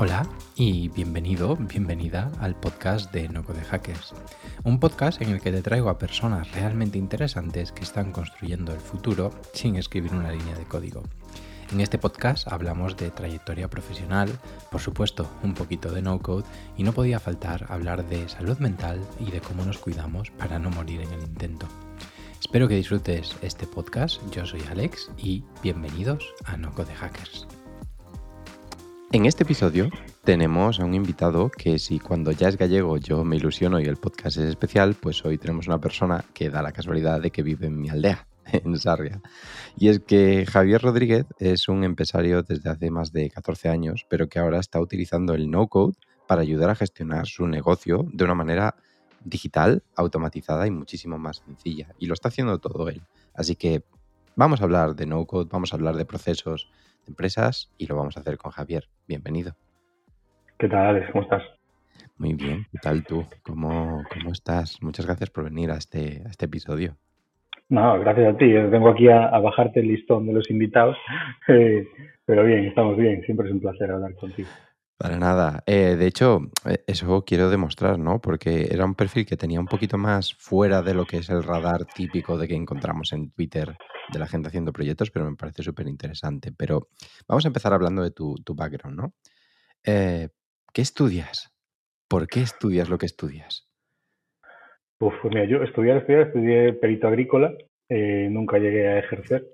Hola y bienvenido, bienvenida al podcast de No Code Hackers, un podcast en el que te traigo a personas realmente interesantes que están construyendo el futuro sin escribir una línea de código. En este podcast hablamos de trayectoria profesional, por supuesto un poquito de no code y no podía faltar hablar de salud mental y de cómo nos cuidamos para no morir en el intento. Espero que disfrutes este podcast, yo soy Alex y bienvenidos a No Code Hackers. En este episodio tenemos a un invitado que si cuando ya es gallego yo me ilusiono y el podcast es especial, pues hoy tenemos una persona que da la casualidad de que vive en mi aldea, en Sarria. Y es que Javier Rodríguez es un empresario desde hace más de 14 años, pero que ahora está utilizando el no-code para ayudar a gestionar su negocio de una manera digital, automatizada y muchísimo más sencilla. Y lo está haciendo todo él. Así que vamos a hablar de no-code, vamos a hablar de procesos, empresas y lo vamos a hacer con Javier. Bienvenido. ¿Qué tal, Alex? ¿Cómo estás? Muy bien. ¿Qué tal tú? ¿Cómo, cómo estás? Muchas gracias por venir a este, a este episodio. No, gracias a ti. Yo vengo aquí a, bajarte el listón de los invitados. Eh, pero bien, estamos bien. Siempre es un placer hablar contigo. Para nada. Eh, de hecho, eh, eso quiero demostrar, ¿no? Porque era un perfil que tenía un poquito más fuera de lo que es el radar típico de que encontramos en Twitter de la gente haciendo proyectos, pero me parece súper interesante. Pero vamos a empezar hablando de tu, background, ¿no? Eh, ¿Qué estudias? ¿Por qué estudias lo que estudias? pues mira, yo estudiar, estudiar, estudié perito agrícola, nunca llegué a ejercer.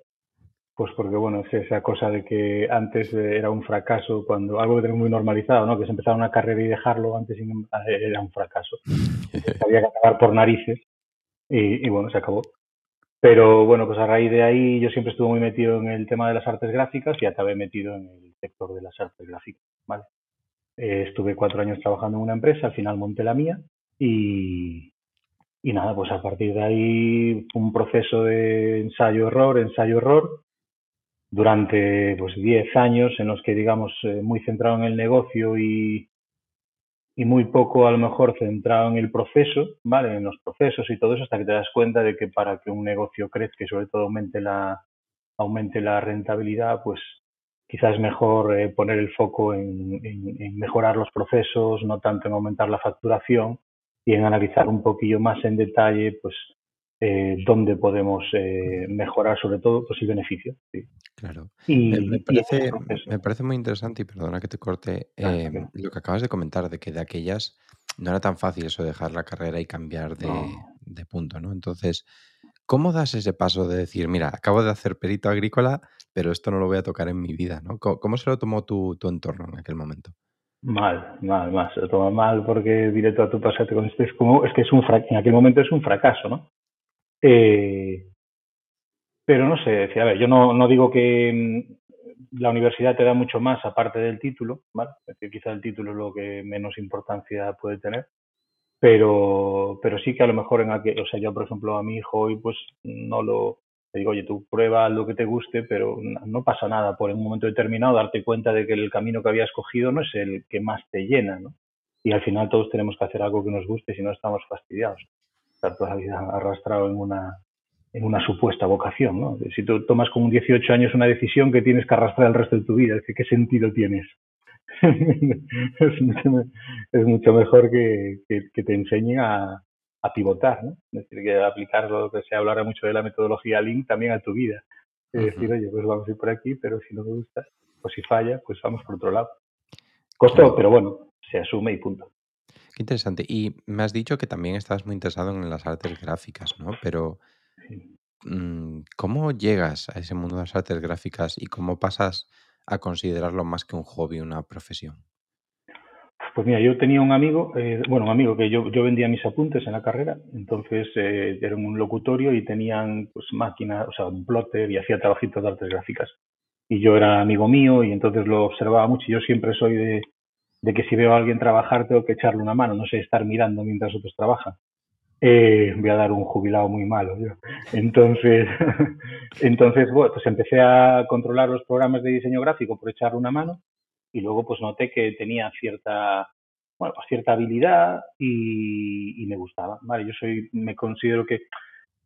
Pues porque, bueno, es esa cosa de que antes era un fracaso, cuando algo que tenemos muy normalizado, ¿no? Que se empezaba una carrera y dejarlo antes era un fracaso. Había que acabar por narices y, bueno, se acabó. Pero bueno, pues a raíz de ahí yo siempre estuve muy metido en el tema de las artes gráficas y acabé metido en el sector de las artes gráficas, ¿vale? Eh, estuve cuatro años trabajando en una empresa, al final monté la mía y, y nada, pues a partir de ahí un proceso de ensayo-error, ensayo-error, durante pues 10 años en los que digamos eh, muy centrado en el negocio y, y muy poco a lo mejor centrado en el proceso, ¿vale? En los procesos y todo eso hasta que te das cuenta de que para que un negocio crezca y sobre todo aumente la aumente la rentabilidad, pues quizás es mejor eh, poner el foco en, en, mejorar los procesos, no tanto en aumentar la facturación y en analizar un poquillo más en detalle, pues eh, dónde podemos eh, mejorar sobre todo pues, el beneficio. Claro. me, parece, me, parece, muy interesante y perdona que te corte eh, lo que acabas de comentar de que de aquellas no era tan fácil eso de dejar la carrera y cambiar de, punto, ¿no? Entonces, ¿cómo das ese paso de decir, mira, acabo de hacer perito agrícola, pero esto no lo voy a tocar en mi vida, ¿no? ¿Cómo, se lo tomó tu, tu, entorno en aquel momento? Mal, mal, mal. Se lo toma mal porque directo a tu pasate con este es como, es que es un en aquel momento es un fracaso, ¿no? Eh, pero no sé, decía, a ver, yo no, no digo que mm, la universidad te da mucho más aparte del título, ¿vale? Es quizá el título es lo que menos importancia puede tener, pero, pero sí que a lo mejor en aquel, o sea, yo por ejemplo a mi hijo hoy pues no lo, te digo, oye, tú prueba lo que te guste, pero no pasa nada por en un momento determinado darte cuenta de que el camino que habías escogido no es el que más te llena, ¿no? Y al final todos tenemos que hacer algo que nos guste, si no estamos fastidiados estar toda la vida arrastrado en una, en una supuesta vocación. ¿no? Si tú tomas con 18 años una decisión que tienes que arrastrar el resto de tu vida, ¿qué, sentido tienes? es, mucho, mejor que, que, te enseñen a, a, pivotar, ¿no? es decir, que aplicar lo que se hablará mucho de la metodología Lean también a tu vida. Es decir, oye, pues vamos a ir por aquí, pero si no me gusta, pues si falla, pues vamos por otro lado. Costó, pero bueno, se asume y punto. Qué interesante. Y me has dicho que también estás muy interesado en las artes gráficas, ¿no? Pero, mm, ¿cómo llegas a ese mundo de las artes gráficas y cómo pasas a considerarlo más que un hobby, una profesión? Pues mira, yo tenía un amigo, eh, bueno, un amigo que yo, yo vendía mis apuntes en la carrera, entonces eh, era un locutorio y tenían pues máquinas, o sea, un plotter y hacía trabajitos de artes gráficas. Y yo era amigo mío y entonces lo observaba mucho y yo siempre soy de, de que si veo a alguien trabajar tengo que echarle una mano, no sé, estar mirando mientras otros trabajan. Eh, voy a dar un jubilado muy malo. Entonces, entonces, bueno, pues empecé a controlar los programas de diseño gráfico por echarle una mano y luego pues noté que tenía cierta, bueno, pues cierta habilidad y, me gustaba. Vale, yo soy, me considero que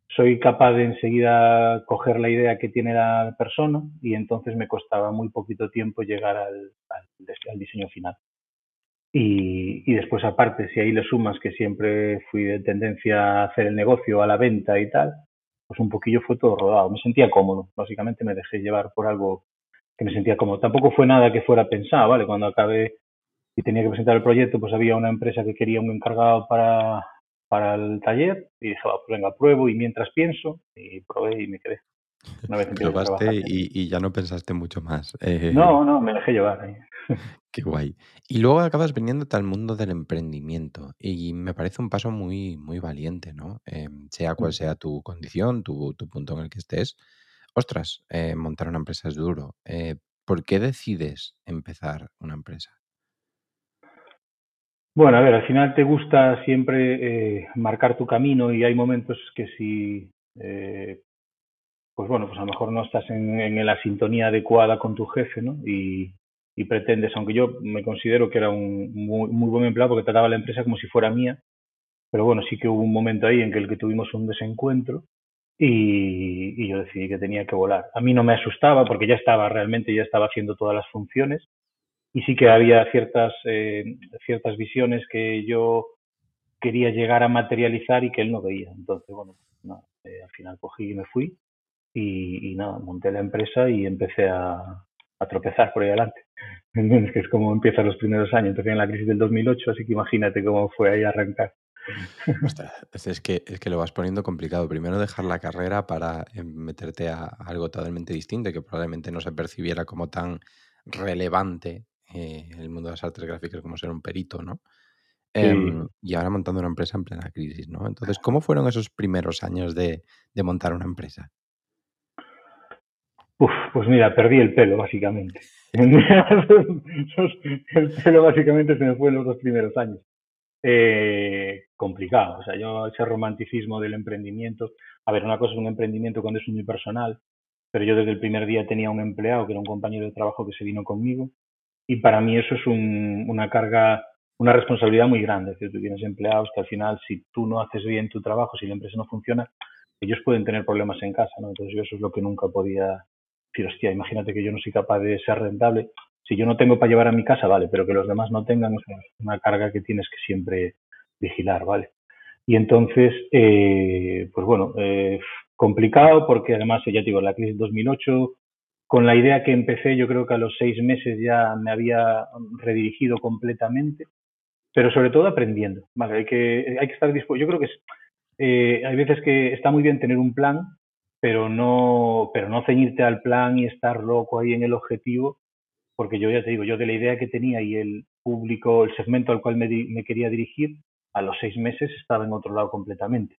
soy capaz de enseguida coger la idea que tiene la persona y entonces me costaba muy poquito tiempo llegar al, al, diseño final. Y, y, después aparte, si ahí le sumas que siempre fui de tendencia a hacer el negocio, a la venta y tal, pues un poquillo fue todo rodado. Me sentía cómodo, básicamente me dejé llevar por algo que me sentía cómodo. Tampoco fue nada que fuera pensado, ¿vale? Cuando acabé y tenía que presentar el proyecto, pues había una empresa que quería un encargado para, para el taller y dije, pues venga, pruebo y mientras pienso y probé y me quedé. Una vez Probaste y, y, ya no pensaste mucho más. Eh, no, no, me dejé llevar. Ahí. Qué guay. Y luego acabas viniéndote al mundo del emprendimiento y me parece un paso muy, muy valiente, ¿no? Em, sea cual sea tu condición, tu, tu, punto en el que estés. Ostras, eh, montar una empresa es duro. Eh, ¿Por qué decides empezar una empresa? Bueno, a ver, al final te gusta siempre marcar tu camino y hay momentos que si, pues bueno, pues a lo mejor no estás en, en, la sintonía adecuada con tu jefe, ¿no? Y, y, pretendes, aunque yo me considero que era un muy, muy buen empleado porque trataba la empresa como si fuera mía, pero bueno, sí que hubo un momento ahí en que el que tuvimos un desencuentro y, y, yo decidí que tenía que volar. A mí no me asustaba porque ya estaba realmente, ya estaba haciendo todas las funciones y sí que había ciertas, eh, ciertas visiones que yo quería llegar a materializar y que él no veía. Entonces, bueno, no, eh, al final cogí y me fui y, y, nada, monté la empresa y empecé a, a tropezar por ahí adelante. Que es como empiezan los primeros años. Empecé en la crisis del 2008, así que imagínate cómo fue ahí arrancar. es, que, es que lo vas poniendo complicado. Primero dejar la carrera para eh, meterte a algo totalmente distinto que probablemente no se percibiera como tan relevante eh, el mundo de las artes gráficas como ser un perito, ¿no? Em, y ahora montando una empresa en plena crisis, ¿no? Entonces, ¿cómo fueron esos primeros años de, de montar una empresa? Pues mira, perdí el pelo, básicamente. el pelo básicamente se me fue en los dos primeros años. Eh, complicado, o sea, yo ese romanticismo del emprendimiento, a ver, una cosa es un emprendimiento cuando es unipersonal, pero yo desde el primer día tenía un empleado que era un compañero de trabajo que se vino conmigo y para mí eso es un, una carga, una responsabilidad muy grande. Es decir, tú tienes empleados que al final, si tú no haces bien tu trabajo, si la empresa no funciona, ellos pueden tener problemas en casa. Entonces yo eso es lo que nunca podía decir, hostia, imagínate que yo no soy capaz de ser rentable. Si yo no tengo para llevar a mi casa, vale, pero que los demás no tengan es una carga que tienes que siempre vigilar, ¿vale? Y entonces, eh, pues bueno, eh, complicado porque además, ya te digo, la crisis 2008, con la idea que empecé, yo creo que a los seis meses ya me había redirigido completamente, pero sobre todo aprendiendo. Vale, hay que, hay que estar dispuesto. Yo creo que eh, hay veces que está muy bien tener un plan, pero no, pero no ceñirte al plan y estar loco ahí en el objetivo, porque yo ya te digo, yo de la idea que tenía y el público, el segmento al cual me, me quería dirigir, a los seis meses estaba en otro lado completamente.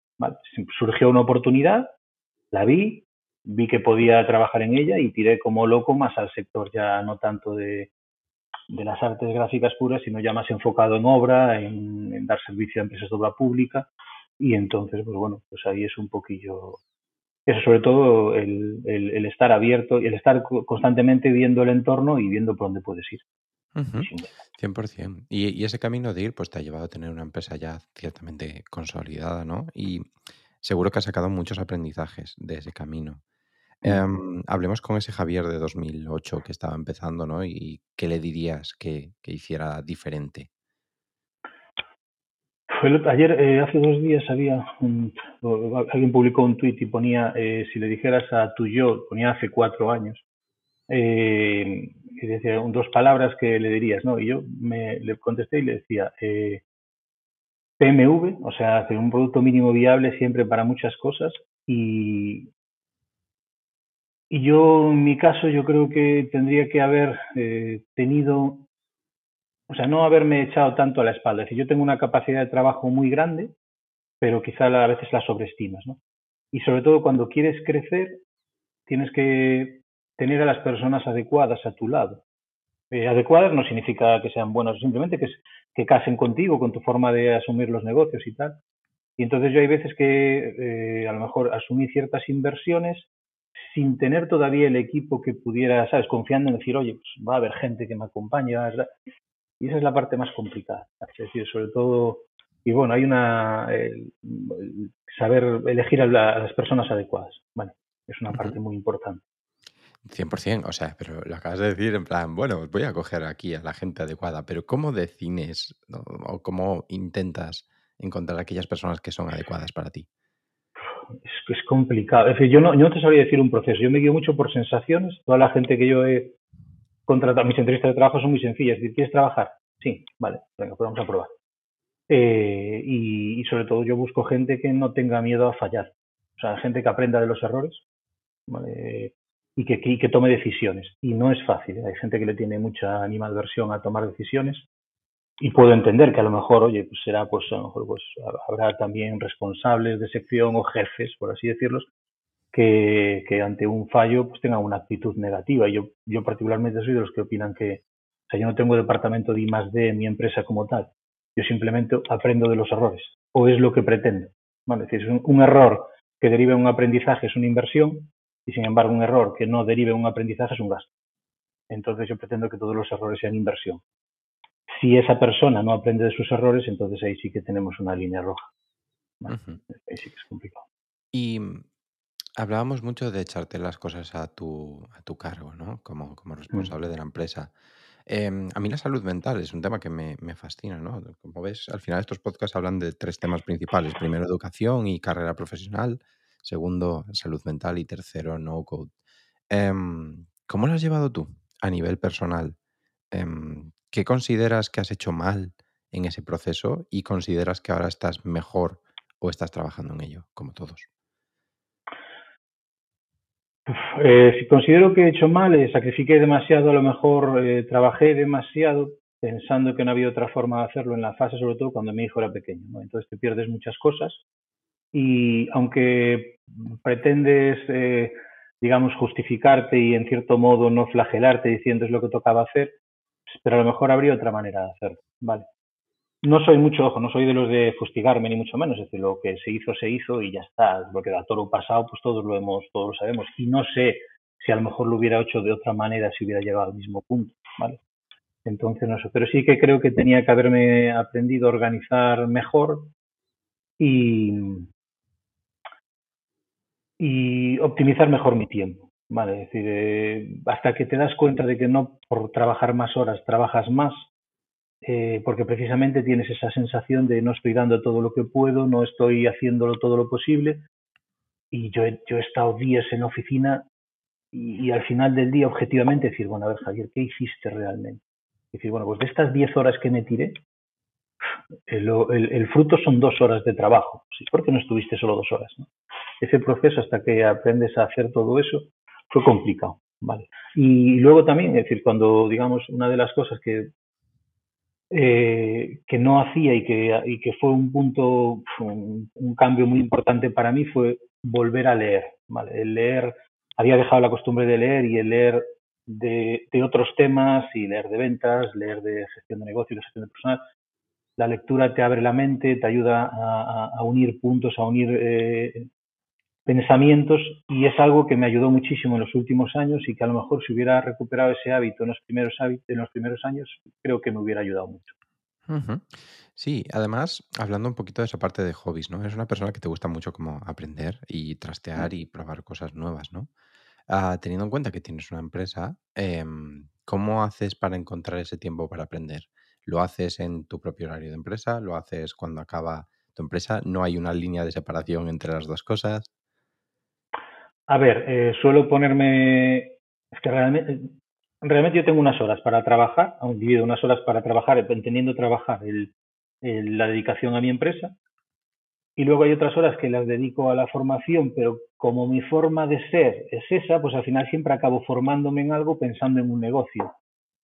Surgió una oportunidad, la vi, vi que podía trabajar en ella y tiré como loco más al sector ya no tanto de, de las artes gráficas puras, sino ya más enfocado en obra, en, dar servicio a empresas de obra pública. Y entonces, pues bueno, pues ahí es un poquillo, eso sobre todo el, el, el estar abierto y el estar constantemente viendo el entorno y viendo por dónde puedes ir. 100%. Y, y, ese camino de ir, pues te ha llevado a tener una empresa ya ciertamente consolidada, ¿no? Y seguro que has sacado muchos aprendizajes de ese camino. Em, hablemos con ese Javier de 2008 que estaba empezando, ¿no? ¿Y qué le dirías que, que hiciera diferente? Ayer, eh, hace dos días, había alguien publicó un tuit y ponía, eh, si le dijeras a tu yo, ponía hace cuatro años, eh, y decía dos palabras que le dirías, ¿no? Y yo me, le contesté y le decía, eh, PMV, o sea, hacer un producto mínimo viable siempre para muchas cosas y, y yo, en mi caso, yo creo que tendría que haber eh, tenido, o sea, no haberme echado tanto a la espalda. Es decir, yo tengo una capacidad de trabajo muy grande, pero quizá a veces la sobreestimas, ¿no? Y sobre todo cuando quieres crecer, tienes que tener a las personas adecuadas a tu lado. Eh, adecuadas no significa que sean buenas, simplemente que, que casen contigo, con tu forma de asumir los negocios y tal. Y entonces yo hay veces que eh, a lo mejor asumí ciertas inversiones sin tener todavía el equipo que pudiera, ¿sabes? Confiando en decir, oye, pues va a haber gente que me acompañe. Y esa es la parte más complicada. Es decir, sobre todo y bueno, hay una saber elegir a, las personas adecuadas. Bueno, es una parte muy importante. 100%, o sea, pero lo acabas de decir en plan, bueno, voy a coger aquí a la gente adecuada, pero ¿cómo defines o cómo intentas encontrar aquellas personas que son adecuadas para ti? Es, es complicado. Es decir, yo no, yo no te sabría decir un proceso. Yo me guío mucho por sensaciones. Toda la gente que yo he mis entrevistas de trabajo son muy sencillas. ¿quieres trabajar? Sí, vale, venga, pues vamos a probar. Eh, y, sobre todo yo busco gente que no tenga miedo a fallar. O sea, gente que aprenda de los errores y, que, tome decisiones. Y no es fácil. Hay gente que le tiene mucha animadversión a tomar decisiones y puedo entender que a lo mejor, oye, pues será, pues a lo mejor pues habrá también responsables de sección o jefes, por así decirlos, que, que ante un fallo pues tengan una actitud negativa. Y yo, yo particularmente soy de los que opinan que, o sea, yo no tengo departamento de I más D en mi empresa como tal. Yo simplemente aprendo de los errores, o es lo que pretendo. Bueno, es decir, un, error que derive en un aprendizaje es una inversión, y sin embargo un error que no derive en un aprendizaje es un gasto. Entonces yo pretendo que todos los errores sean inversión. Si esa persona no aprende de sus errores, entonces ahí sí que tenemos una línea roja. Ahí sí que es complicado. Y hablábamos mucho de echarte las cosas a tu, a tu cargo, ¿no? Como, como mm. responsable de la empresa. Em, a mí la salud mental es un tema que me, me, fascina, ¿no? Como ves, al final estos podcasts hablan de tres temas principales. Primero, educación y carrera profesional. Segundo, salud mental. Y tercero, no code. Em, ¿Cómo lo has llevado tú a nivel personal? Em, ¿Qué consideras que has hecho mal en ese proceso y consideras que ahora estás mejor o estás trabajando en ello, como todos? Eh, si considero que he hecho mal, eh, sacrifiqué demasiado, a lo mejor eh, trabajé demasiado pensando que no había otra forma de hacerlo en la fase, sobre todo cuando mi hijo era pequeño. Entonces te pierdes muchas cosas y aunque pretendes, digamos, justificarte y en cierto modo no flagelarte diciendo es lo que tocaba hacer, pero a lo mejor habría otra manera de hacerlo, ¿vale? No soy mucho, ojo, no soy de los de fustigarme ni mucho menos, es decir, lo que se hizo, se hizo y ya está, lo que da toro pasado, pues todos lo hemos, todos lo sabemos, y no sé si a lo mejor lo hubiera hecho de otra manera si hubiera llegado al mismo punto, ¿vale? Entonces, no sé, pero sí que creo que tenía que haberme aprendido a organizar mejor y, y optimizar mejor mi tiempo. Vale, es decir, eh, hasta que te das cuenta de que no por trabajar más horas trabajas más, eh, porque precisamente tienes esa sensación de no estoy dando todo lo que puedo, no estoy haciéndolo todo lo posible. Y yo he, yo he estado días en oficina y, al final del día, objetivamente, decir, bueno, a ver, Javier, ¿qué hiciste realmente? Decir, bueno, pues de estas 10 horas que me tiré, el, fruto son dos horas de trabajo. ¿sí? ¿Por qué no estuviste solo dos horas? Ese proceso, hasta que aprendes a hacer todo eso, fue complicado. ¿vale? Y luego también, es decir, cuando, digamos, una de las cosas que, eh, que no hacía y que, y que fue un punto, un, cambio muy importante para mí fue volver a leer. ¿vale? El leer, había dejado la costumbre de leer y el leer de, de otros temas y leer de ventas, leer de gestión de negocio, de gestión de personal. La lectura te abre la mente, te ayuda a, a unir puntos, a unir eh, pensamientos y es algo que me ayudó muchísimo en los últimos años y que a lo mejor si hubiera recuperado ese hábito en los primeros, en los primeros años, creo que me hubiera ayudado mucho. Sí, además, hablando un poquito de esa parte de hobbies, ¿no? Eres una persona que te gusta mucho como aprender y trastear y probar cosas nuevas, ¿no? Ah, teniendo en cuenta que tienes una empresa, em, ¿cómo haces para encontrar ese tiempo para aprender? ¿Lo haces en tu propio horario de empresa? ¿Lo haces cuando acaba tu empresa? ¿No hay una línea de separación entre las dos cosas? A ver, eh, suelo ponerme, es que realmente, realmente yo tengo unas horas para trabajar, aún divido unas horas para trabajar, entendiendo trabajar el, la dedicación a mi empresa, y luego hay otras horas que las dedico a la formación, pero como mi forma de ser es esa, pues al final siempre acabo formándome en algo pensando en un negocio.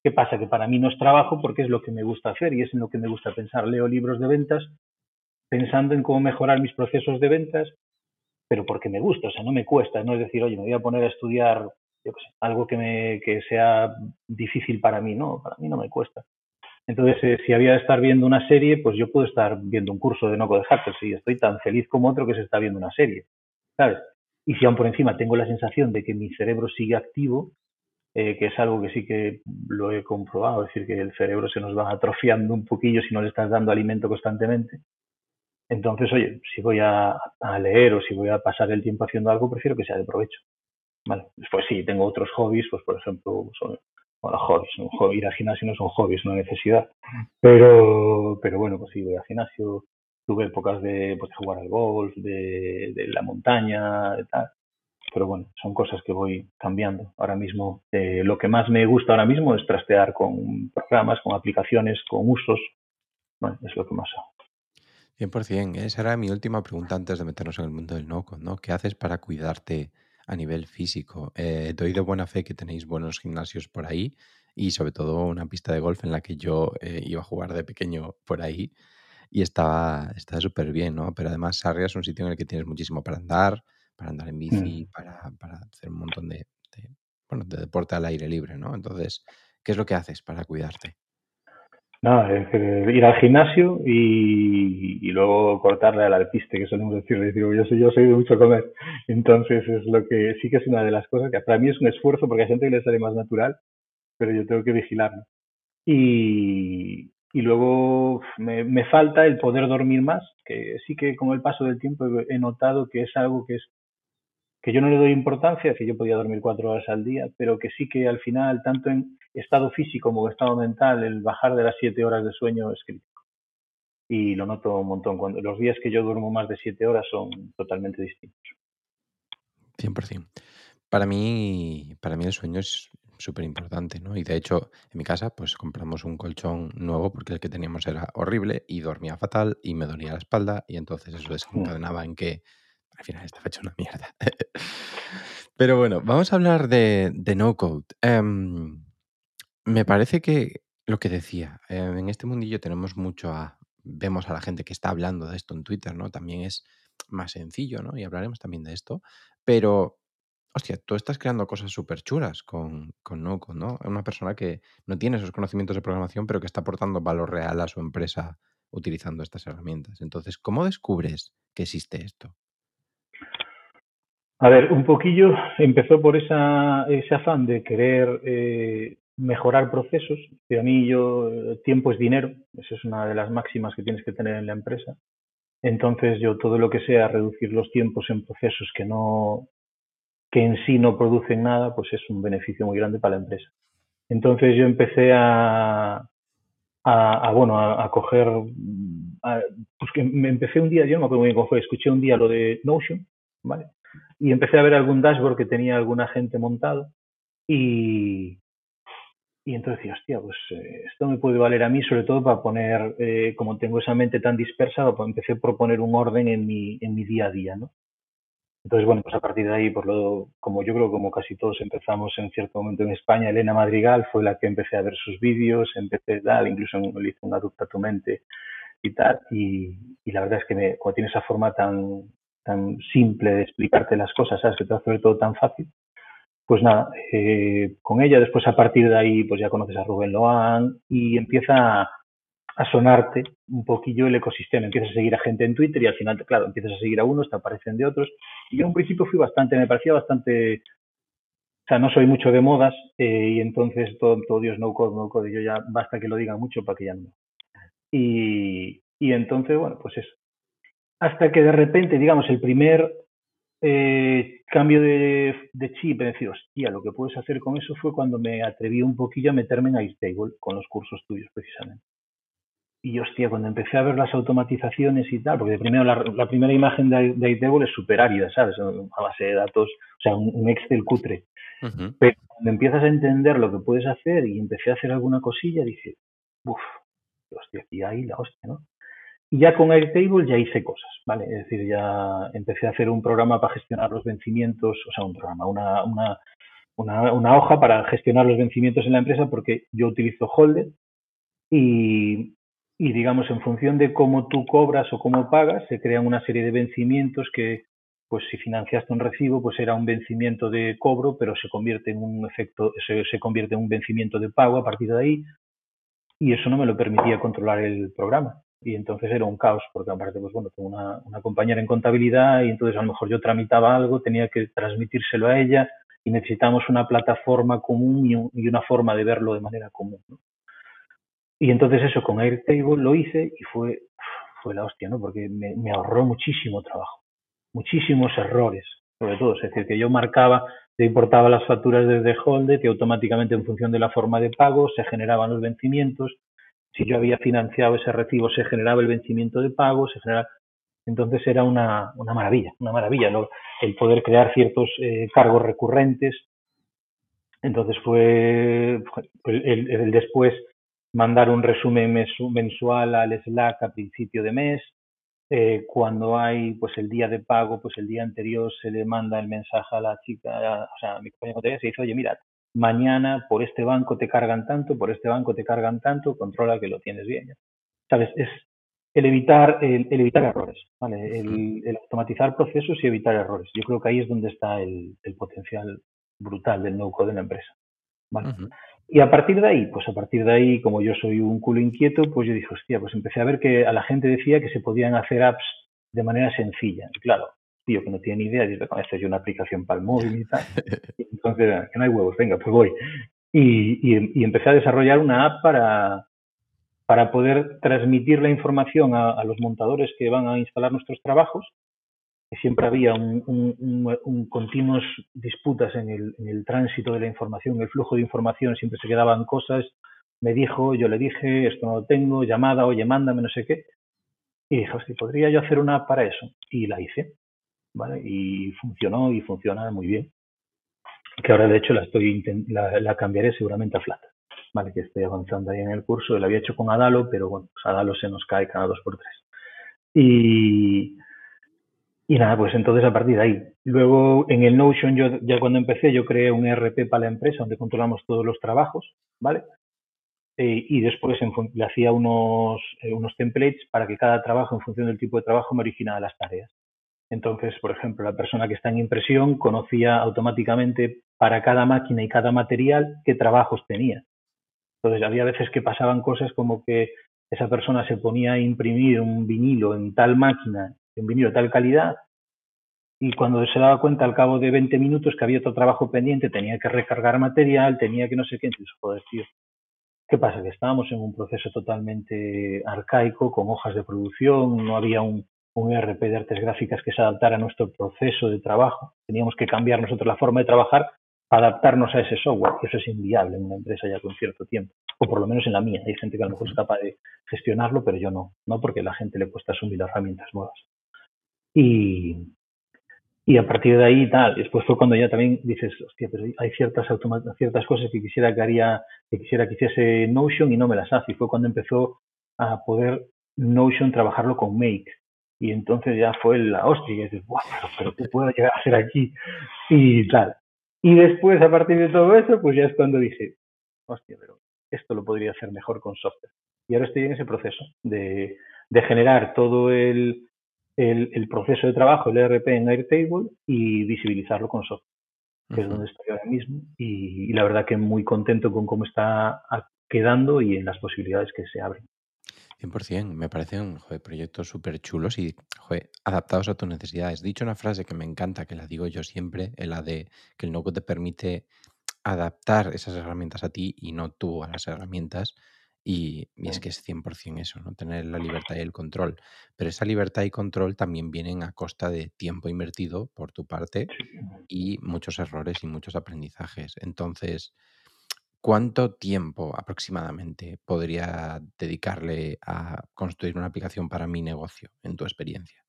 ¿Qué pasa? Que para mí no es trabajo porque es lo que me gusta hacer y es en lo que me gusta pensar. Leo libros de ventas pensando en cómo mejorar mis procesos de ventas pero porque me gusta, o sea, no me cuesta, no es decir, oye, me voy a poner a estudiar algo que, me, que sea difícil para mí, no, para mí no me cuesta. Entonces, eh, si había de estar viendo una serie, pues yo puedo estar viendo un curso de Noco de Hackers y estoy tan feliz como otro que se está viendo una serie, ¿sabes? Y si aún por encima tengo la sensación de que mi cerebro sigue activo, eh, que es algo que sí que lo he comprobado, es decir, que el cerebro se nos va atrofiando un poquillo si no le estás dando alimento constantemente, Entonces, oye, si voy a, leer o si voy a pasar el tiempo haciendo algo, prefiero que sea de provecho. Vale. Después sí, tengo otros hobbies, pues por ejemplo, son, bueno, hobbies, ir al gimnasio no son hobbies, es una necesidad. Pero, pero bueno, pues sí, voy al gimnasio, tuve épocas de, pues, de jugar al golf, de, de la montaña, de tal. Pero bueno, son cosas que voy cambiando. Ahora mismo, eh, lo que más me gusta ahora mismo es trastear con programas, con aplicaciones, con usos. Bueno, es lo que más hago. 100%. Esa era mi última pregunta antes de meternos en el mundo del no-code, ¿no? ¿Qué haces para cuidarte a nivel físico? Eh, doy de buena fe que tenéis buenos gimnasios por ahí y sobre todo una pista de golf en la que yo eh, iba a jugar de pequeño por ahí y estaba súper bien, ¿no? Pero además Sarria es un sitio en el que tienes muchísimo para andar, para andar en bici, mm. para, para, hacer un montón de, de, bueno, de deporte al aire libre, ¿no? Entonces, ¿qué es lo que haces para cuidarte? Nada, es ir al gimnasio y, luego cortarle al alpiste, que solemos decir, yo soy, yo soy de mucho comer. Entonces es lo que sí que es una de las cosas que para mí es un esfuerzo porque a gente que le sale más natural, pero yo tengo que vigilarlo. Y, y luego me, me, falta el poder dormir más, que sí que con el paso del tiempo he notado que es algo que es que yo no le doy importancia, que yo podía dormir cuatro horas al día, pero que sí que al final, tanto en estado físico como estado mental, el bajar de las siete horas de sueño es crítico. Y lo noto un montón. Cuando, los días que yo duermo más de siete horas son totalmente distintos. 100%. Para mí, para mí el sueño es súper importante, ¿no? Y de hecho, en mi casa, pues compramos un colchón nuevo porque el que teníamos era horrible y dormía fatal y me dolía la espalda y entonces eso desencadenaba en que al final está hecho una mierda. Pero bueno, vamos a hablar de, no code. Em, me parece que lo que decía, em, en este mundillo tenemos mucho a. Vemos a la gente que está hablando de esto en Twitter, ¿no? También es más sencillo, ¿no? Y hablaremos también de esto. Pero, hostia, tú estás creando cosas súper chulas con, con no code, ¿no? Una persona que no tiene esos conocimientos de programación, pero que está aportando valor real a su empresa utilizando estas herramientas. Entonces, ¿cómo descubres que existe esto? A ver, un poquillo empezó por esa, ese afán de querer eh, mejorar procesos. Y a mí yo, tiempo es dinero, esa es una de las máximas que tienes que tener en la empresa. Entonces yo todo lo que sea reducir los tiempos en procesos que no que en sí no producen nada, pues es un beneficio muy grande para la empresa. Entonces yo empecé a, a, bueno, a, coger, pues que me empecé un día, yo no me acuerdo muy bien cómo fue, escuché un día lo de Notion, ¿vale? y empecé a ver algún dashboard que tenía alguna gente montado y, y entonces decía, hostia, pues eh, esto me puede valer a mí, sobre todo para poner, eh, como tengo esa mente tan dispersa, pues empecé a proponer un orden en mi, en mi día a día, ¿no? Entonces, bueno, pues a partir de ahí, por lo, como yo creo como casi todos empezamos en cierto momento en España, Elena Madrigal fue la que empecé a ver sus vídeos, empecé tal, incluso le hice una adopta tu mente y tal, y, y la verdad es que me, como tiene esa forma tan, tan simple de explicarte las cosas, ¿sabes? Que te hace todo tan fácil. Pues nada, eh, con ella después a partir de ahí pues ya conoces a Rubén Loan y empieza a, sonarte un poquillo el ecosistema. Empiezas a seguir a gente en Twitter y al final, claro, empiezas a seguir a unos, te aparecen de otros. Y yo en un principio fui bastante, me parecía bastante o sea, no soy mucho de modas eh, y entonces todo, todo, Dios no code, no code, yo ya basta que lo diga mucho para que ya no. Y, y entonces, bueno, pues eso, hasta que de repente, digamos, el primer eh, cambio de, chip, es decir, hostia, lo que puedes hacer con eso fue cuando me atreví un poquillo a meterme en Airtable con los cursos tuyos, precisamente. Y hostia, cuando empecé a ver las automatizaciones y tal, porque primero la, primera imagen de, de Airtable es súper árida, ¿sabes? A base de datos, o sea, un, Excel cutre. Pero cuando empiezas a entender lo que puedes hacer y empecé a hacer alguna cosilla, dije, uff, hostia, aquí hay la hostia, ¿no? Ya con Airtable ya hice cosas, ¿vale? Es decir, ya empecé a hacer un programa para gestionar los vencimientos, o sea, un programa, una, una, una, una hoja para gestionar los vencimientos en la empresa porque yo utilizo Holder y, y, digamos, en función de cómo tú cobras o cómo pagas, se crean una serie de vencimientos que, pues si financiaste un recibo, pues era un vencimiento de cobro, pero se convierte en un efecto, se, se convierte en un vencimiento de pago a partir de ahí, y eso no me lo permitía controlar el programa y entonces era un caos, porque aparte, pues bueno, tengo una, compañera en contabilidad y entonces a lo mejor yo tramitaba algo, tenía que transmitírselo a ella y necesitamos una plataforma común y, una forma de verlo de manera común. Y entonces eso con Airtable lo hice y fue, fue la hostia, ¿no? Porque me, me ahorró muchísimo trabajo, muchísimos errores, sobre todo. Es decir, que yo marcaba, te importaba las facturas desde Holde, que automáticamente en función de la forma de pago se generaban los vencimientos. Si yo había financiado ese recibo, se generaba el vencimiento de pago, se generaba... Entonces era una, una maravilla, una maravilla el poder crear ciertos eh, cargos recurrentes. Entonces fue el, el, después mandar un resumen mensual al Slack a principio de mes. Eh, cuando hay pues el día de pago, pues el día anterior se le manda el mensaje a la chica, o sea, a mi compañero se dice, oye, mira, mañana por este banco te cargan tanto, por este banco te cargan tanto, controla que lo tienes bien. ¿Sabes? Es, el evitar, el, evitar errores, ¿vale? El, el, automatizar procesos y evitar errores. Yo creo que ahí es donde está el, el potencial brutal del no-code en la empresa. ¿vale? Uh -huh. Y a partir de ahí, pues a partir de ahí, como yo soy un culo inquieto, pues yo dije, hostia, pues empecé a ver que a la gente decía que se podían hacer apps de manera sencilla. Y claro, tío que no tiene ni idea, dice, esto es una aplicación para el móvil y tal. Y entonces, que no hay huevos, venga, pues voy. Y, y, y empecé a desarrollar una app para, para poder transmitir la información a, a, los montadores que van a instalar nuestros trabajos, siempre había un, un, un, un continuos disputas en el, en el, tránsito de la información, el flujo de información, siempre se quedaban cosas, me dijo, yo le dije, esto no lo tengo, llamada, oye, mándame, no sé qué. Y dije, hostia, ¿podría yo hacer una app para eso? Y la hice, ¿vale? Y funcionó y funciona muy bien. Que ahora, de hecho, la, estoy la, la cambiaré seguramente a Flutter. ¿vale? Que estoy avanzando ahí en el curso. Lo había hecho con Adalo, pero bueno, pues Adalo se nos cae cada dos por tres. Y, y nada, pues entonces a partir de ahí. Luego en el Notion, yo ya cuando empecé, yo creé un ERP para la empresa donde controlamos todos los trabajos, ¿vale? Eh, y después en, le hacía unos, eh, unos templates para que cada trabajo, en función del tipo de trabajo, me originara las tareas. Entonces, por ejemplo, la persona que está en impresión conocía automáticamente para cada máquina y cada material qué trabajos tenía. Entonces había veces que pasaban cosas como que esa persona se ponía a imprimir un vinilo en tal máquina, un vinilo de tal calidad, y cuando se daba cuenta al cabo de 20 minutos que había otro trabajo pendiente, tenía que recargar material, tenía que no sé qué, entonces, joder, tío, ¿qué pasa? Que estábamos en un proceso totalmente arcaico, con hojas de producción, no había un, un ERP de artes gráficas que se adaptara a nuestro proceso de trabajo, teníamos que cambiar nosotros la forma de trabajar adaptarnos a ese software, eso es inviable en una empresa ya con cierto tiempo, o por lo menos en la mía. Hay gente que a lo mejor es capaz de gestionarlo, pero yo no, no porque a la gente le cuesta asumir herramientas nuevas. Y, y a partir de ahí tal, después fue cuando ya también dices, hostia, pero hay ciertas ciertas cosas que quisiera que haría, que quisiera que hiciese Notion y no me las hace. Y fue cuando empezó a poder Notion trabajarlo con Make. Y entonces ya fue la hostia, y dices, wow, pero, pero ¿qué puedo llegar a hacer aquí? Y tal. Y después, a partir de todo eso, pues ya es cuando dije, hostia, pero esto lo podría hacer mejor con software. Y ahora estoy en ese proceso de, de generar todo el, el, el, proceso de trabajo, el ERP en Airtable y visibilizarlo con software, que uh -huh. es donde estoy ahora mismo. Y, y, la verdad que muy contento con cómo está quedando y en las posibilidades que se abren. 100%, me parecen joder, proyectos súper chulos y joder, adaptados a tus necesidades. Dicho una frase que me encanta, que la digo yo siempre, es la de que el no te permite adaptar esas herramientas a ti y no tú a las herramientas. Y, y, es que es 100% eso, ¿no? Tener la libertad y el control. Pero esa libertad y control también vienen a costa de tiempo invertido por tu parte y muchos errores y muchos aprendizajes. Entonces, ¿Cuánto tiempo aproximadamente podría dedicarle a construir una aplicación para mi negocio, en tu experiencia?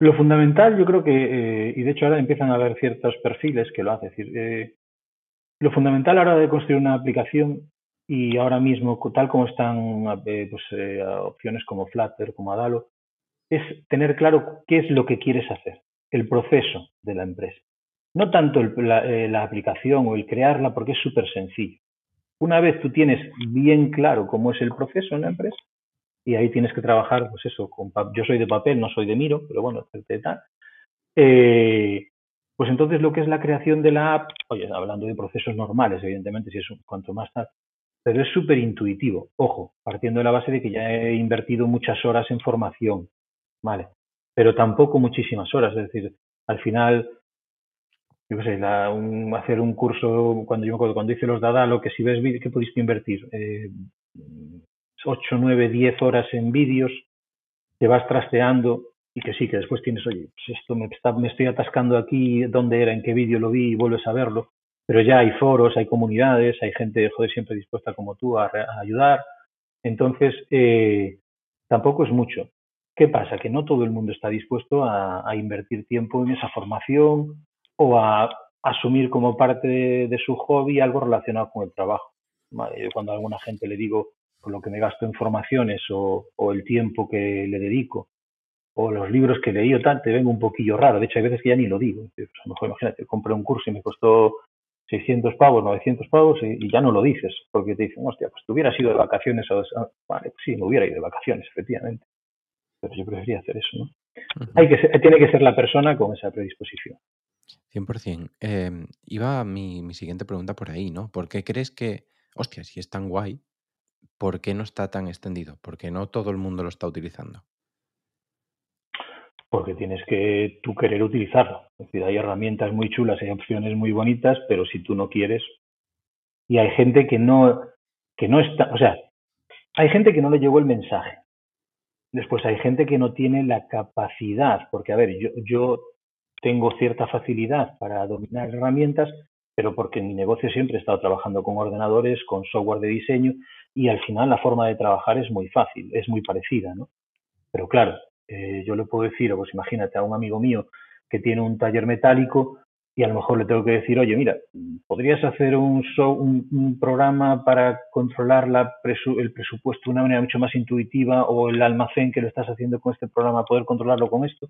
Lo fundamental, yo creo que, eh, y de hecho ahora empiezan a haber ciertos perfiles que lo hacen, es decir, eh, lo fundamental a la hora de construir una aplicación y ahora mismo, tal como están eh, pues, opciones como Flutter, como Adalo, es tener claro qué es lo que quieres hacer, el proceso de la empresa. No tanto el, la, eh, la, aplicación o el crearla, porque es súper sencillo. Una vez tú tienes bien claro cómo es el proceso en la empresa, y ahí tienes que trabajar, pues eso, con, yo soy de papel, no soy de miro, pero bueno, tal, eh, pues entonces lo que es la creación de la app, oye, hablando de procesos normales, evidentemente, si es un, cuanto más tal, pero es súper intuitivo. Ojo, partiendo de la base de que ya he invertido muchas horas en formación, ¿vale? Pero tampoco muchísimas horas, es decir, al final yo qué sé, la, un, hacer un curso, cuando yo me acuerdo, cuando hice los Dada, lo que si ves, ¿qué pudiste invertir? Eh, 8, 9, 10 horas en vídeos, te vas trasteando y que sí, que después tienes, oye, pues esto me, está, me estoy atascando aquí, dónde era, en qué vídeo lo vi y vuelves a verlo, pero ya hay foros, hay comunidades, hay gente, joder, siempre dispuesta como tú a, a ayudar, entonces eh, tampoco es mucho. ¿Qué pasa? Que no todo el mundo está dispuesto a invertir tiempo en esa formación o a asumir como parte de, de su hobby algo relacionado con el trabajo. Yo cuando a alguna gente le digo con lo que me gasto en formaciones o, o, el tiempo que le dedico o los libros que leí o tal, te vengo un poquillo raro. De hecho, hay veces que ya ni lo digo. Pues a lo mejor, imagínate, compré un curso y me costó 600 pavos, 900 pavos y, y, ya no lo dices, porque te dicen, hostia, pues tú hubieras ido de vacaciones. O, vale, pues sí, me hubiera ido de vacaciones, efectivamente. Pero yo preferiría hacer eso, ¿no? Uh -huh. Hay que ser, tiene que ser la persona con esa predisposición. 100%. Eh, iba mi, mi siguiente pregunta por ahí, ¿no? ¿Por qué crees que, hostia, si es tan guay, ¿por qué no está tan extendido? ¿Por qué no todo el mundo lo está utilizando? Porque tienes que tú querer utilizarlo. Es decir, hay herramientas muy chulas, hay opciones muy bonitas, pero si tú no quieres. Y hay gente que no, que no está, o sea, hay gente que no le llegó el mensaje. Después hay gente que no tiene la capacidad, porque a ver, yo, yo tengo cierta facilidad para dominar herramientas, pero porque en mi negocio siempre he estado trabajando con ordenadores, con software de diseño, y al final la forma de trabajar es muy fácil, es muy parecida, ¿no? Pero claro, eh, yo le puedo decir, pues imagínate a un amigo mío que tiene un taller metálico y a lo mejor le tengo que decir, oye, mira, ¿podrías hacer un, un, programa para controlar el presupuesto de una manera mucho más intuitiva o el almacén que lo estás haciendo con este programa, poder controlarlo con esto?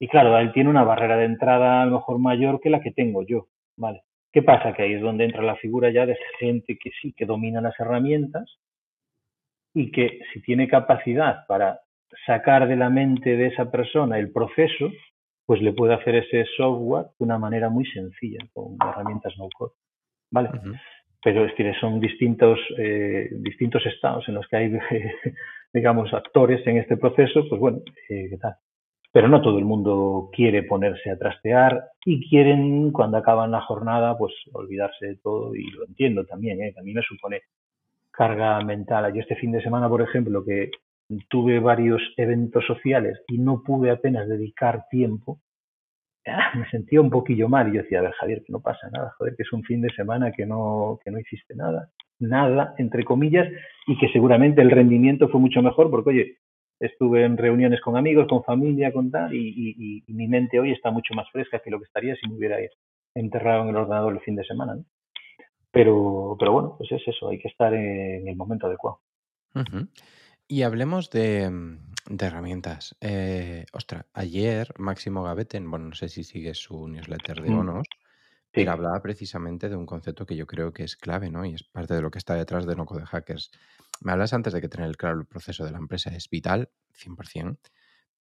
Y claro, él tiene una barrera de entrada a lo mejor mayor que la que tengo yo, ¿vale? ¿Qué pasa? Que ahí es donde entra la figura ya de gente que sí, que domina las herramientas y que si tiene capacidad para sacar de la mente de esa persona el proceso, pues le puede hacer ese software de una manera muy sencilla, con herramientas no code, ¿vale? Uh -huh. Pero es decir, son distintos, eh, distintos estados en los que hay, digamos, actores en este proceso, pues bueno, eh, ¿qué tal? Pero no todo el mundo quiere ponerse a trastear y quieren cuando acaban la jornada pues olvidarse de todo y lo entiendo también, ¿eh? a mí me supone carga mental. Yo este fin de semana, por ejemplo, que tuve varios eventos sociales y no pude apenas dedicar tiempo, me sentía un poquillo mal y yo decía, a ver Javier, que no pasa nada, joder, que es un fin de semana que no, que no hiciste nada, nada, entre comillas, y que seguramente el rendimiento fue mucho mejor porque, oye, estuve en reuniones con amigos, con familia, con tal, y, y, y, mi mente hoy está mucho más fresca que lo que estaría si me hubiera enterrado en el ordenador el fin de semana. ¿no? Pero, pero bueno, pues es eso, hay que estar en el momento adecuado. Uh -huh. Y hablemos de, de herramientas. Eh, ostras, ayer Máximo Gaveten, bueno, no sé si sigues su newsletter de bonos, pero hablaba precisamente de un concepto que yo creo que es clave, ¿no? Y es parte de lo que está detrás de No Code Hackers me hablas antes de que tener claro el proceso de la empresa es vital, 100%,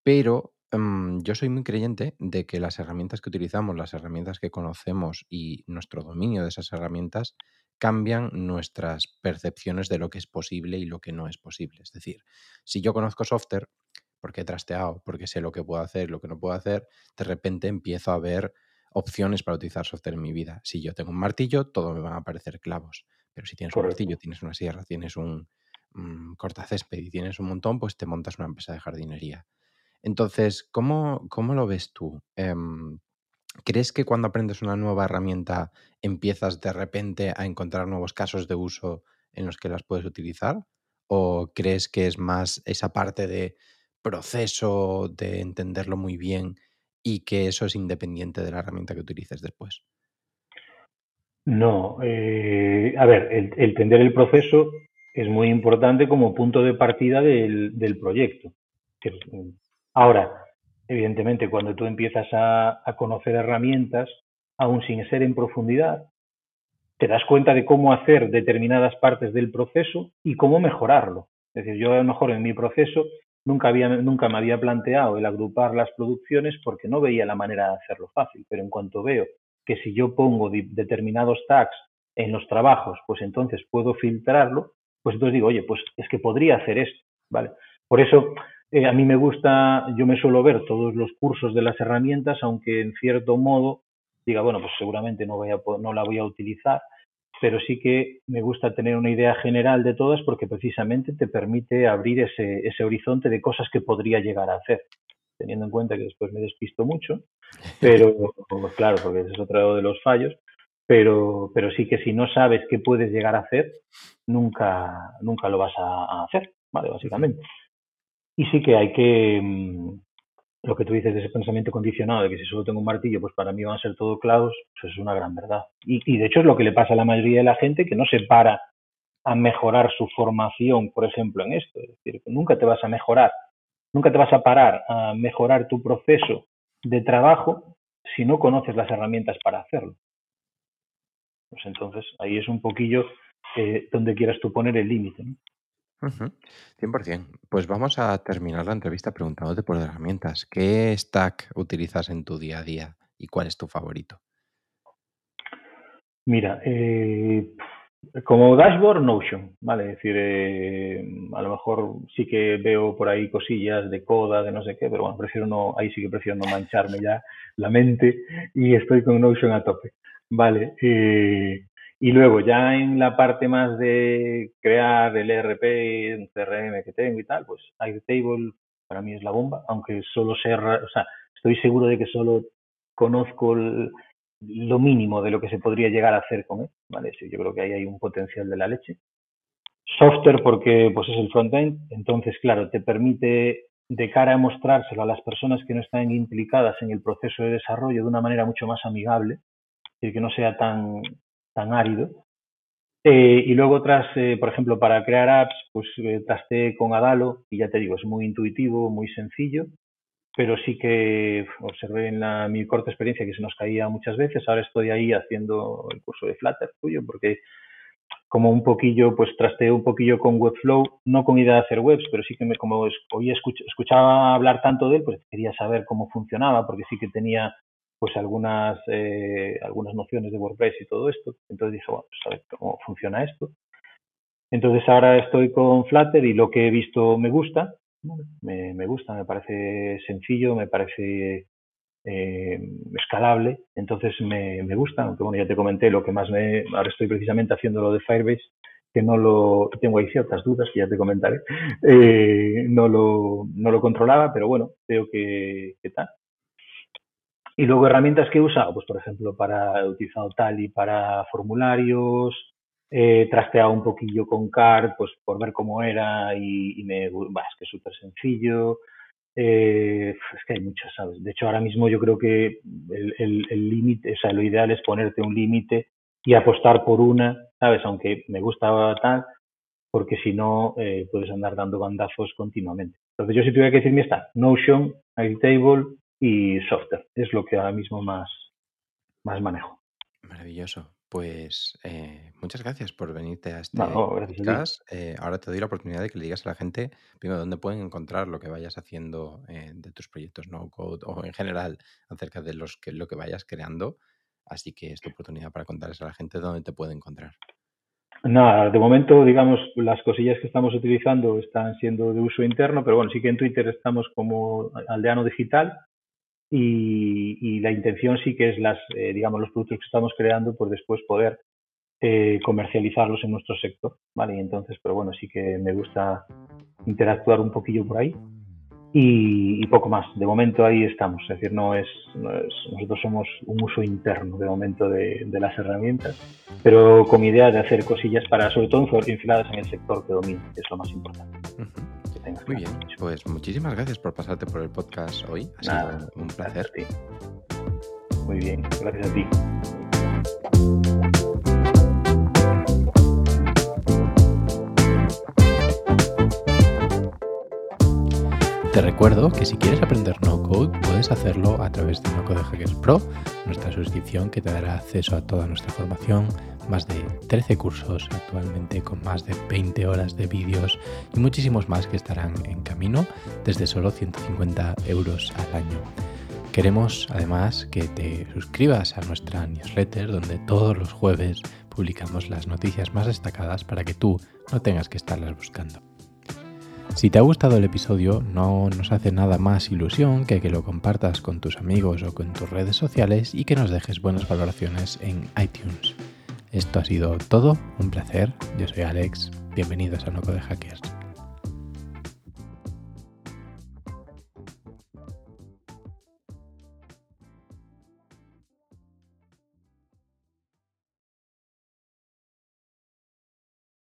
pero um, yo soy muy creyente de que las herramientas que utilizamos, las herramientas que conocemos y nuestro dominio de esas herramientas cambian nuestras percepciones de lo que es posible y lo que no es posible. Es decir, si yo conozco software, porque he trasteado, porque sé lo que puedo hacer, lo que no puedo hacer, de repente empiezo a ver opciones para utilizar software en mi vida. Si yo tengo un martillo, todo me van a aparecer clavos. Pero si tienes Correcto. un martillo, tienes una sierra, tienes un, mmm, cortacésped y tienes un montón, pues te montas una empresa de jardinería. Entonces, ¿cómo, cómo lo ves tú? Eh, ¿Crees que cuando aprendes una nueva herramienta empiezas de repente a encontrar nuevos casos de uso en los que las puedes utilizar? ¿O crees que es más esa parte de proceso, de entenderlo muy bien y que eso es independiente de la herramienta que utilices después? No, eh, a ver, el, el, entender el proceso es muy importante como punto de partida del, proyecto. Ahora, evidentemente, cuando tú empiezas a, a, conocer herramientas, aún sin ser en profundidad, te das cuenta de cómo hacer determinadas partes del proceso y cómo mejorarlo. Es decir, yo a lo mejor en mi proceso nunca, había, nunca me había planteado el agrupar las producciones porque no veía la manera de hacerlo fácil, pero en cuanto veo que si yo pongo determinados tags en los trabajos, pues entonces puedo filtrarlo, pues entonces digo, oye, pues es que podría hacer esto, ¿vale? Por eso eh, a mí me gusta, yo me suelo ver todos los cursos de las herramientas, aunque en cierto modo diga, bueno, pues seguramente no, voy a, no la voy a utilizar, pero sí que me gusta tener una idea general de todas porque precisamente te permite abrir ese, ese horizonte de cosas que podría llegar a hacer, teniendo en cuenta que después me despisto mucho, pero pues claro, porque ese es otro de los fallos, pero, pero sí que si no sabes qué puedes llegar a hacer, nunca, nunca lo vas a, hacer, ¿vale? Básicamente. Y sí que hay que, mm, lo que tú dices de ese pensamiento condicionado, de que si solo tengo un martillo, pues para mí van a ser todo clavos, pues es una gran verdad. Y, de hecho es lo que le pasa a la mayoría de la gente que no se para a mejorar su formación, por ejemplo, en esto. Es decir, nunca te vas a mejorar, nunca te vas a parar a mejorar tu proceso de trabajo si no conoces las herramientas para hacerlo. Pues entonces ahí es un poquillo eh, donde quieras tú poner el límite. ¿no? 100%. Pues vamos a terminar la entrevista preguntándote por herramientas. ¿Qué stack utilizas en tu día a día y cuál es tu favorito? Mira, eh, como dashboard, Notion, ¿vale? Es decir, eh, a lo mejor sí que veo por ahí cosillas de coda, de no sé qué, pero bueno, prefiero no, ahí sí que prefiero no mancharme ya la mente y estoy con Notion a tope, ¿vale? Eh, y luego ya en la parte más de crear el ERP, un CRM que tengo y tal, pues Airtable para mí es la bomba, aunque solo sea, o sea, estoy seguro de que solo conozco lo mínimo de lo que se podría llegar a hacer con él, ¿vale? Sí, yo creo que ahí hay un potencial de la leche. Software porque pues es el frontend, entonces claro, te permite de cara a mostrárselo a las personas que no están implicadas en el proceso de desarrollo de una manera mucho más amigable, y que no sea tan, tan árido. Eh, y luego otras, eh, por ejemplo, para crear apps, pues eh, con Adalo y ya te digo, es muy intuitivo, muy sencillo, pero sí que observé en la, mi corta experiencia que se nos caía muchas veces. Ahora estoy ahí haciendo el curso de Flutter tuyo porque como un poquillo, pues trasteo un poquillo con Webflow, no con idea de hacer webs, pero sí que me, como hoy escuchaba hablar tanto de él, pues quería saber cómo funcionaba, porque sí que tenía pues algunas, eh, algunas nociones de WordPress y todo esto. Entonces dije, bueno, pues a ver cómo funciona esto. Entonces ahora estoy con Flutter y lo que he visto me gusta, me, me gusta, me parece sencillo, me parece eh, escalable, entonces me, me, gusta, aunque bueno, ya te comenté lo que más me, ahora estoy precisamente haciendo lo de Firebase, que no lo, tengo ahí ciertas dudas que ya te comentaré, eh, no, lo, no lo controlaba, pero bueno, creo que, que tal, y luego herramientas que he usado, pues por ejemplo, para, he utilizado Tally para formularios, he trasteado un poquillo con CARD, pues por ver cómo era y, me, bah, es que es súper sencillo. Eh, es que hay muchas, ¿sabes? De hecho, ahora mismo yo creo que el límite, o sea, lo ideal es ponerte un límite y apostar por una, ¿sabes? Aunque me gusta tal, porque si no, eh, puedes andar dando bandazos continuamente. Entonces, yo si tuviera que decirme está Notion, Airtable, y software. Es lo que ahora mismo más, más manejo. Maravilloso. Pues eh, muchas gracias por venirte a este podcast. Eh, ahora te doy la oportunidad de que le digas a la gente, primero, dónde pueden encontrar lo que vayas haciendo eh, de tus proyectos no code o en general acerca de los que, lo que vayas creando. Así que es tu oportunidad para contarles a la gente dónde te puede encontrar. Nada, de momento, digamos, las cosillas que estamos utilizando están siendo de uso interno, pero bueno, sí que en Twitter estamos como Aldeano Digital y, la intención sí que es las, eh, digamos, los productos que estamos creando, pues después poder eh, comercializarlos en nuestro sector, ¿vale? Y entonces, pero bueno, sí que me gusta interactuar un poquillo por ahí y, poco más. De momento ahí estamos, es decir, no es, nosotros somos un uso interno de momento de, las herramientas, pero con idea de hacer cosillas para, sobre todo, enfiladas en el sector que domina, que es lo más importante. Muy bien, pues muchísimas gracias por pasarte por el podcast hoy. Ha sido un placer. Muy bien, gracias a ti. Te recuerdo que si quieres aprender no code, puedes hacerlo a través de No Code Hackers Pro, nuestra suscripción que te dará acceso a toda nuestra formación, más de 13 cursos actualmente con más de 20 horas de vídeos y muchísimos más que estarán en camino desde solo 150 euros al año. Queremos además que te suscribas a nuestra newsletter donde todos los jueves publicamos las noticias más destacadas para que tú no tengas que estarlas buscando. Si te ha gustado el episodio, no nos hace nada más ilusión que que lo compartas con tus amigos o con tus redes sociales y que nos dejes buenas valoraciones en iTunes. Esto ha sido todo, un placer. Yo soy Alex. Bienvenidos a Noco de Hackers.